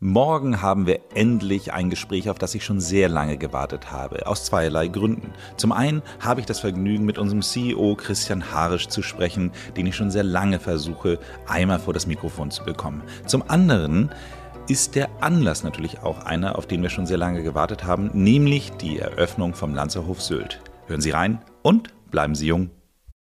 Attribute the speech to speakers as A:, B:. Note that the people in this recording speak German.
A: Morgen haben wir endlich ein Gespräch, auf das ich schon sehr lange gewartet habe, aus zweierlei Gründen. Zum einen habe ich das Vergnügen, mit unserem CEO Christian Harisch zu sprechen, den ich schon sehr lange versuche, einmal vor das Mikrofon zu bekommen. Zum anderen ist der Anlass natürlich auch einer, auf den wir schon sehr lange gewartet haben, nämlich die Eröffnung vom Lanzerhof Sylt. Hören Sie rein und bleiben Sie jung.